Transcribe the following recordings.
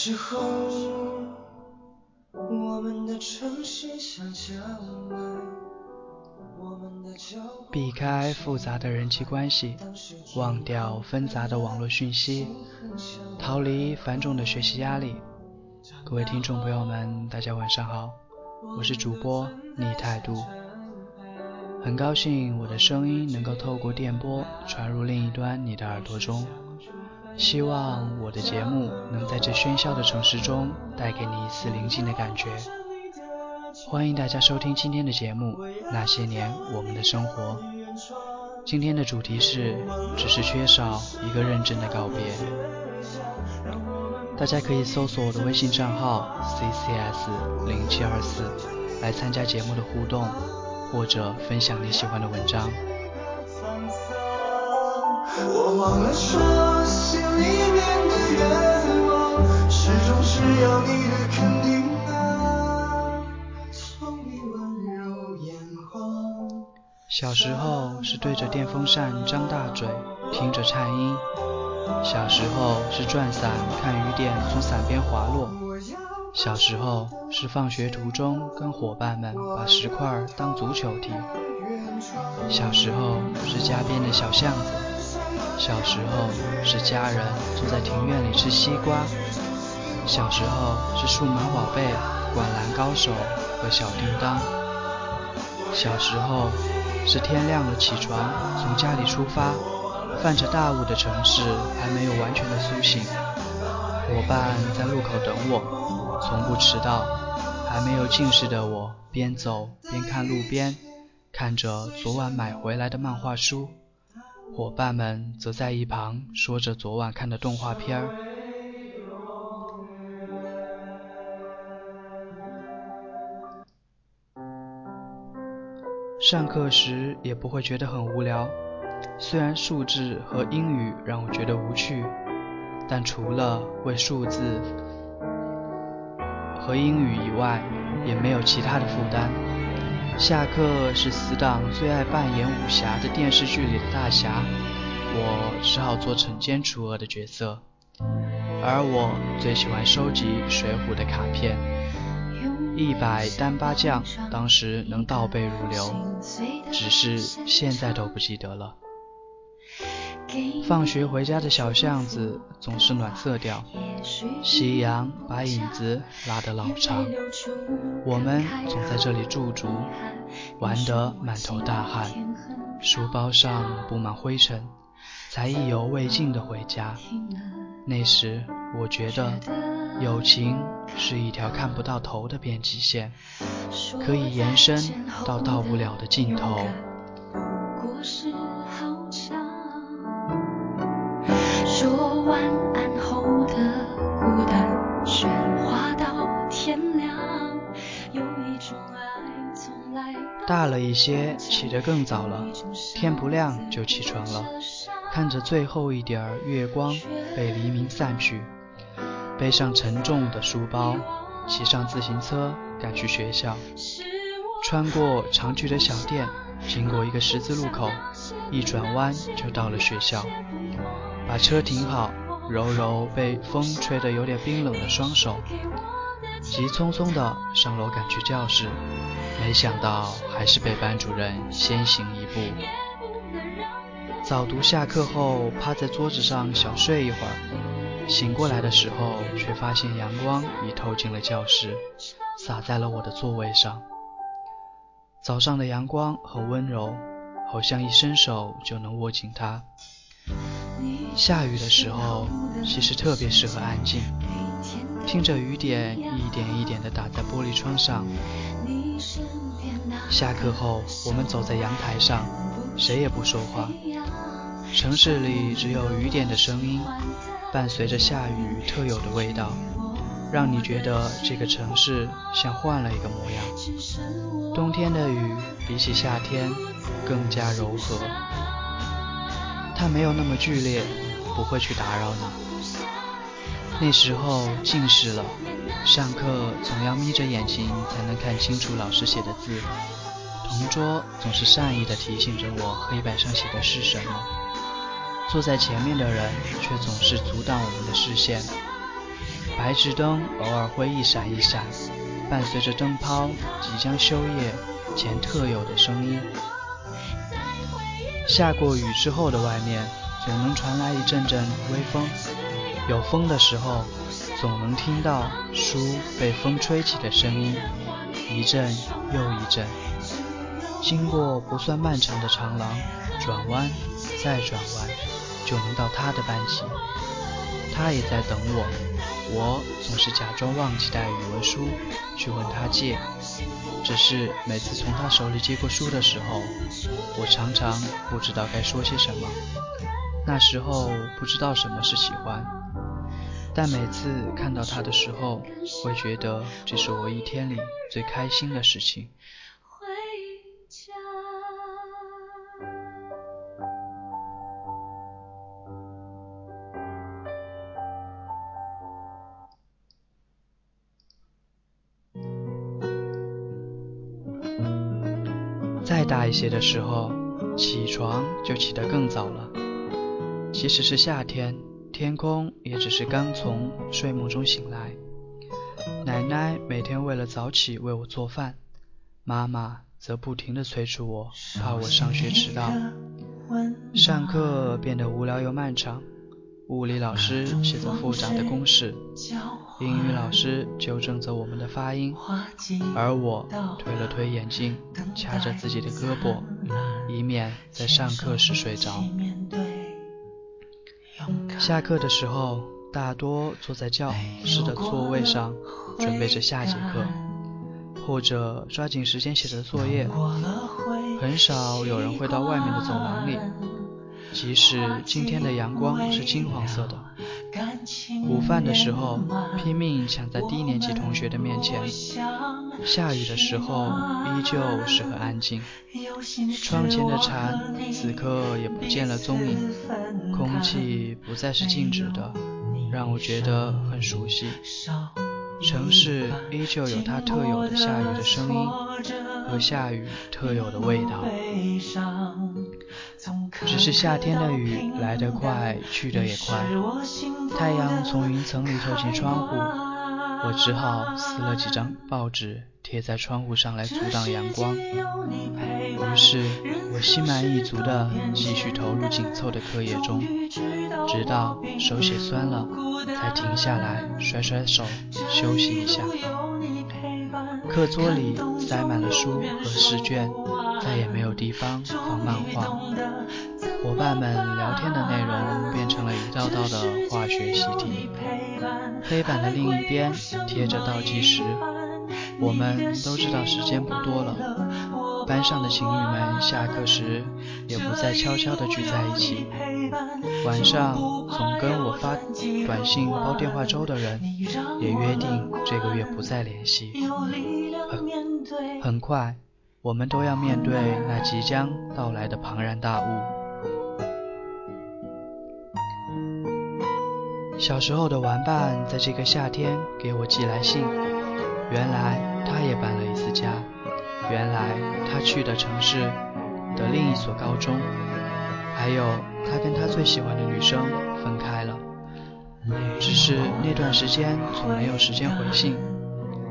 时候，我们的城市像郊外，避开复杂的人际关系，忘掉纷杂的网络讯息，逃离繁重的学习压力。各位听众朋友们，大家晚上好，我是主播逆态度，很高兴我的声音能够透过电波传入另一端你的耳朵中。希望我的节目能在这喧嚣的城市中带给你一丝宁静的感觉。欢迎大家收听今天的节目《那些年我们的生活》。今天的主题是，只是缺少一个认真的告别。大家可以搜索我的微信账号 ccs 零七二四来参加节目的互动，或者分享你喜欢的文章。我忘了说，心里面的愿望，始终是要你的肯定啊，送你温柔眼光。小时候是对着电风扇张大嘴，听着颤音；小时候是转伞看雨点从伞边滑落；小时候是放学途中跟伙伴们把石块当足球踢；小时候是家边的小巷子。小时候是家人坐在庭院里吃西瓜，小时候是数码宝贝、灌篮高手和小叮当，小时候是天亮了起床，从家里出发，泛着大雾的城市还没有完全的苏醒，伙伴在路口等我，从不迟到，还没有近视的我边走边看路边，看着昨晚买回来的漫画书。伙伴们则在一旁说着昨晚看的动画片儿。上课时也不会觉得很无聊，虽然数字和英语让我觉得无趣，但除了为数字和英语以外，也没有其他的负担。下课是死党最爱扮演武侠的电视剧里的大侠，我只好做惩奸除恶的角色。而我最喜欢收集《水浒》的卡片，一百单八将当时能倒背如流，只是现在都不记得了。放学回家的小巷子总是暖色调，夕阳把影子拉得老长。我们总在这里驻足，玩得满头大汗，书包上布满灰尘，才意犹未尽的回家。那时我觉得，友情是一条看不到头的边际线，可以延伸到到不了的尽头。大了一些，起得更早了，天不亮就起床了，看着最后一点儿月光被黎明散去，背上沉重的书包，骑上自行车赶去学校，穿过常去的小店，经过一个十字路口，一转弯就到了学校。把车停好，揉揉被风吹得有点冰冷的双手，急匆匆地上楼赶去教室，没想到还是被班主任先行一步。早读下课后，趴在桌子上小睡一会儿，醒过来的时候，却发现阳光已透进了教室，洒在了我的座位上。早上的阳光很温柔，好像一伸手就能握紧它。下雨的时候，其实特别适合安静，听着雨点一点一点地打在玻璃窗上。下课后，我们走在阳台上，谁也不说话。城市里只有雨点的声音，伴随着下雨特有的味道，让你觉得这个城市像换了一个模样。冬天的雨比起夏天更加柔和，它没有那么剧烈。不会去打扰你。那时候近视了，上课总要眯着眼睛才能看清楚老师写的字。同桌总是善意地提醒着我黑板上写的是什么，坐在前面的人却总是阻挡我们的视线。白炽灯偶尔会一闪一闪，伴随着灯泡即将休业前特有的声音。下过雨之后的外面，总能传来一阵阵微风。有风的时候，总能听到书被风吹起的声音，一阵又一阵。经过不算漫长的长廊，转弯再转弯，就能到他的班级。他也在等我，我总是假装忘记带语文书去问他借。只是每次从他手里接过书的时候，我常常不知道该说些什么。那时候不知道什么是喜欢，但每次看到他的时候，会觉得这是我一天里最开心的事情。再大一些的时候，起床就起得更早了。即使是夏天，天空也只是刚从睡梦中醒来。奶奶每天为了早起为我做饭，妈妈则不停地催促我，怕我上学迟到。上课变得无聊又漫长。物理老师写着复杂的公式，英语老师纠正着我们的发音，而我推了推眼镜，掐着自己的胳膊，以免在上课时睡着。下课的时候，大多坐在教室的座位上，准备着下节课，或者抓紧时间写着作业。很少有人会到外面的走廊里。即使今天的阳光是金黄色的，午饭的时候拼命抢在低年级同学的面前，下雨的时候依旧是很安静。窗前的蝉此刻也不见了踪影，空气不再是静止的，让我觉得很熟悉。城市依旧有它特有的下雨的声音和下雨特有的味道。只是夏天的雨来得快，去得也快。太阳从云层里透进窗户，我只好撕了几张报纸贴在窗户上来阻挡阳光。于是我心满意足地继续投入紧凑的课业中，直到手写酸了，才停下来甩甩手休息一下。课桌里塞满了书和试卷，再也没有地方放漫画。伙伴们聊天的内容变成了一道道的化学习题。黑板的另一边贴着倒计时。我们都知道时间不多了。班上的情侣们下课时也不再悄悄地聚在一起。晚上总跟我发短信煲电话粥的人也约定这个月不再联系。很很快，我们都要面对那即将到来的庞然大物。小时候的玩伴在这个夏天给我寄来信，原来他也搬了一次家，原来他去的城市的另一所高中，还有他跟他最喜欢的女生分开了。只是那段时间总没有时间回信，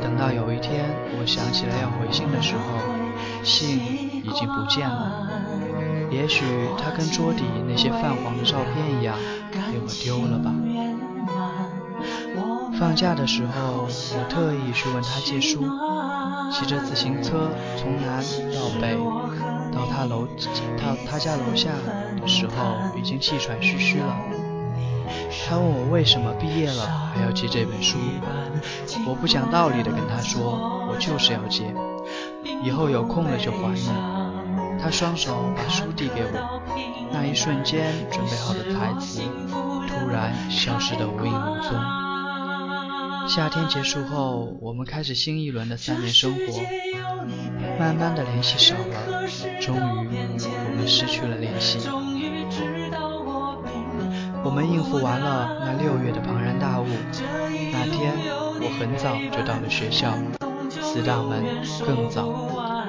等到有一天我想起来要回信的时候，信已经不见了。也许他跟桌底那些泛黄的照片一样，被我丢了吧。放假的时候，我特意去问他借书，骑着自行车从南到北，到他楼到他家楼下的时候，已经气喘吁吁了。他问我为什么毕业了还要借这本书，我不讲道理的跟他说，我就是要借，以后有空了就还你。他双手把书递给我，那一瞬间准备好的台词，突然消失得无影无踪。夏天结束后，我们开始新一轮的三年生活。慢慢的联系少了，终于我们失去了联系。我们应付完了那六月的庞然大物。那天我很早就到了学校，死党们更早，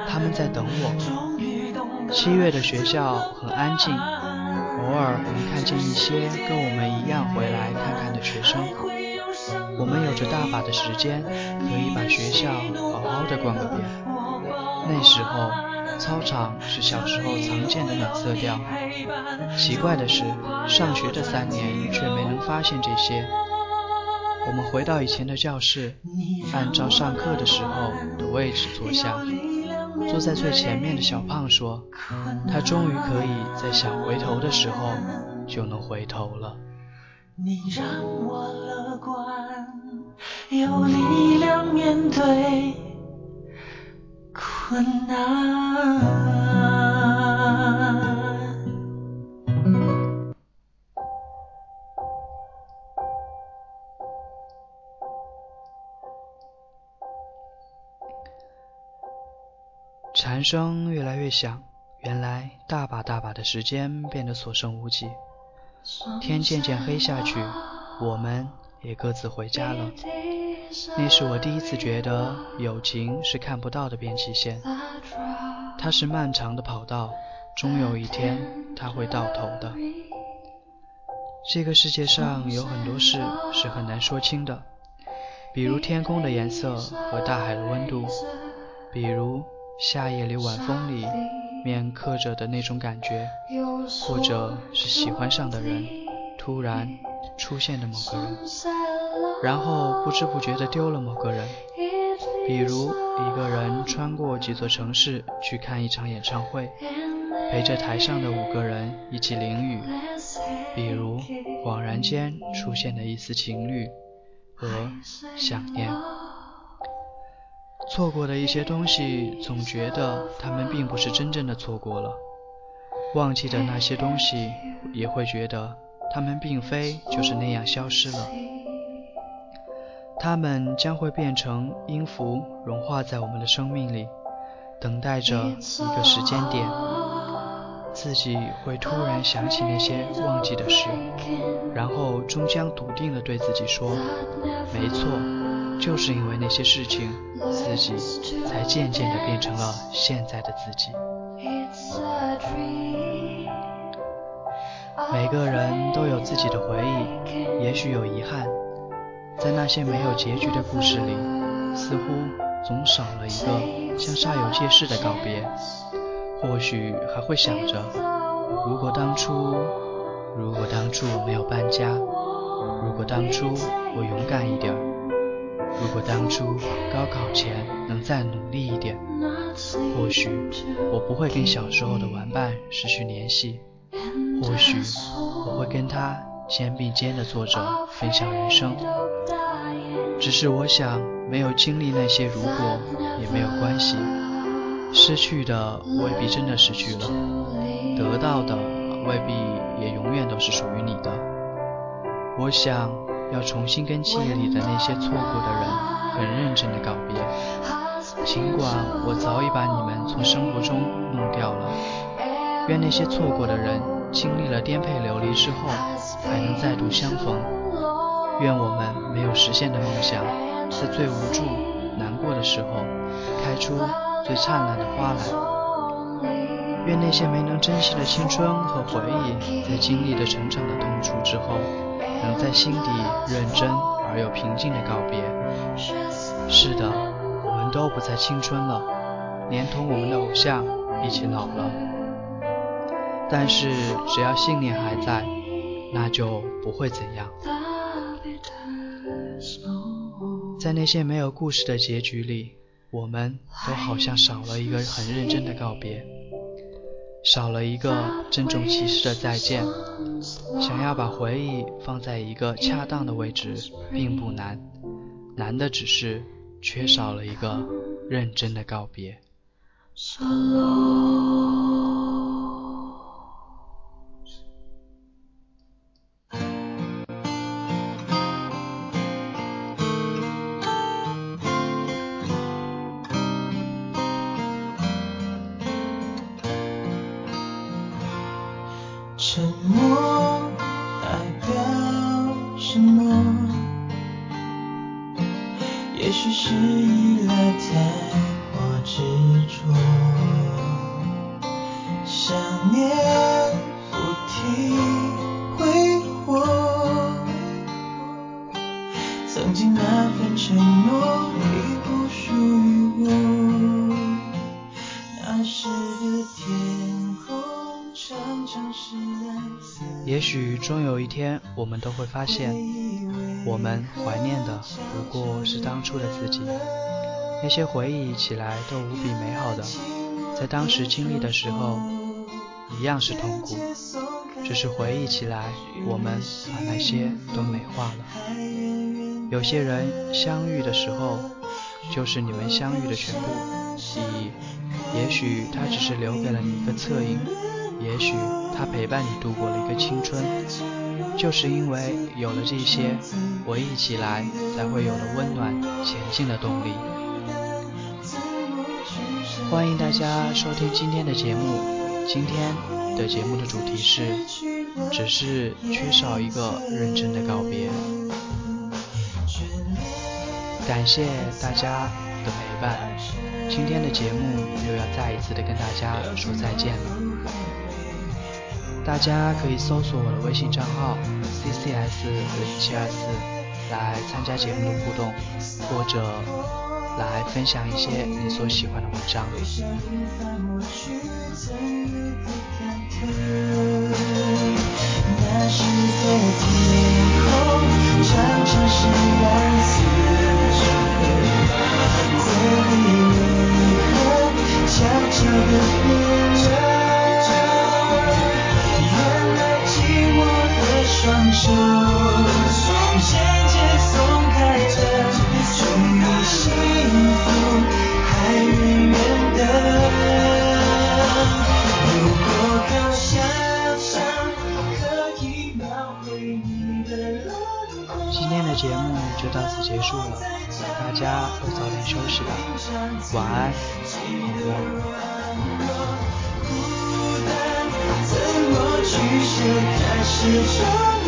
他们在等我。七月的学校很安静，偶尔能看见一些跟我们一样回来看看的学生。我们有着大把的时间，可以把学校好好的逛个遍。那时候，操场是小时候常见的暖色调。奇怪的是，上学的三年却没能发现这些。我们回到以前的教室，按照上课的时候的位置坐下。坐在最前面的小胖说：“他终于可以在想回头的时候就能回头了。”你让我乐观，有力量面对困难。蝉声越来越响，原来大把大把的时间变得所剩无几。天渐渐黑下去，我们也各自回家了。那是我第一次觉得友情是看不到的边际线，它是漫长的跑道，终有一天它会到头的。这个世界上有很多事是很难说清的，比如天空的颜色和大海的温度，比如。夏夜里晚风里面刻着的那种感觉，或者是喜欢上的人突然出现的某个人，然后不知不觉地丢了某个人。比如一个人穿过几座城市去看一场演唱会，陪着台上的五个人一起淋雨。比如恍然间出现的一丝情侣和想念。错过的一些东西，总觉得他们并不是真正的错过了；忘记的那些东西，也会觉得他们并非就是那样消失了。他们将会变成音符，融化在我们的生命里，等待着一个时间点，自己会突然想起那些忘记的事，然后终将笃定地对自己说：“没错。”就是因为那些事情，自己才渐渐地变成了现在的自己。每个人都有自己的回忆，也许有遗憾，在那些没有结局的故事里，似乎总少了一个像煞有介事的告别。或许还会想着，如果当初，如果当初我没有搬家，如果当初我勇敢一点。如果当初高考前能再努力一点，或许我不会跟小时候的玩伴失去联系，或许我会跟他肩并肩的坐着分享人生。只是我想，没有经历那些如果也没有关系，失去的未必真的失去了，得到的未必也永远都是属于你的。我想。要重新跟记忆里的那些错过的人很认真的告别，尽管我早已把你们从生活中弄掉了。愿那些错过的人经历了颠沛流离之后，还能再度相逢。愿我们没有实现的梦想，在最无助、难过的时候，开出最灿烂的花来。愿那些没能珍惜的青春和回忆，在经历了成长的痛楚之后。能在心底认真而又平静的告别。是的，我们都不再青春了，连同我们的偶像一起老了。但是只要信念还在，那就不会怎样。在那些没有故事的结局里，我们都好像少了一个很认真的告别。少了一个郑重其事的再见。想要把回忆放在一个恰当的位置，并不难，难的只是缺少了一个认真的告别。沉默代表什么？也许是依赖太过执着想念不停挥霍。曾经那份承诺许终有一天，我们都会发现，我们怀念的不过是当初的自己。那些回忆起来都无比美好的，在当时经历的时候，一样是痛苦。只是回忆起来，我们把那些都美化了。有些人相遇的时候，就是你们相遇的全部意义。也许他只是留给了你一个侧影，也许他陪伴你度过了一个青春。就是因为有了这些，回忆起来才会有了温暖前进的动力。欢迎大家收听今天的节目。今天的节目的主题是，只是缺少一个认真的告别。感谢大家的陪伴。今天的节目又要再一次的跟大家说再见了。大家可以搜索我的微信账号 ccs 零七二四来参加节目的互动，或者。来分享一些你所喜欢的文章。悄悄地变就到此结束了，大家都早点休息吧，晚安，好梦。怎么取舍？开始。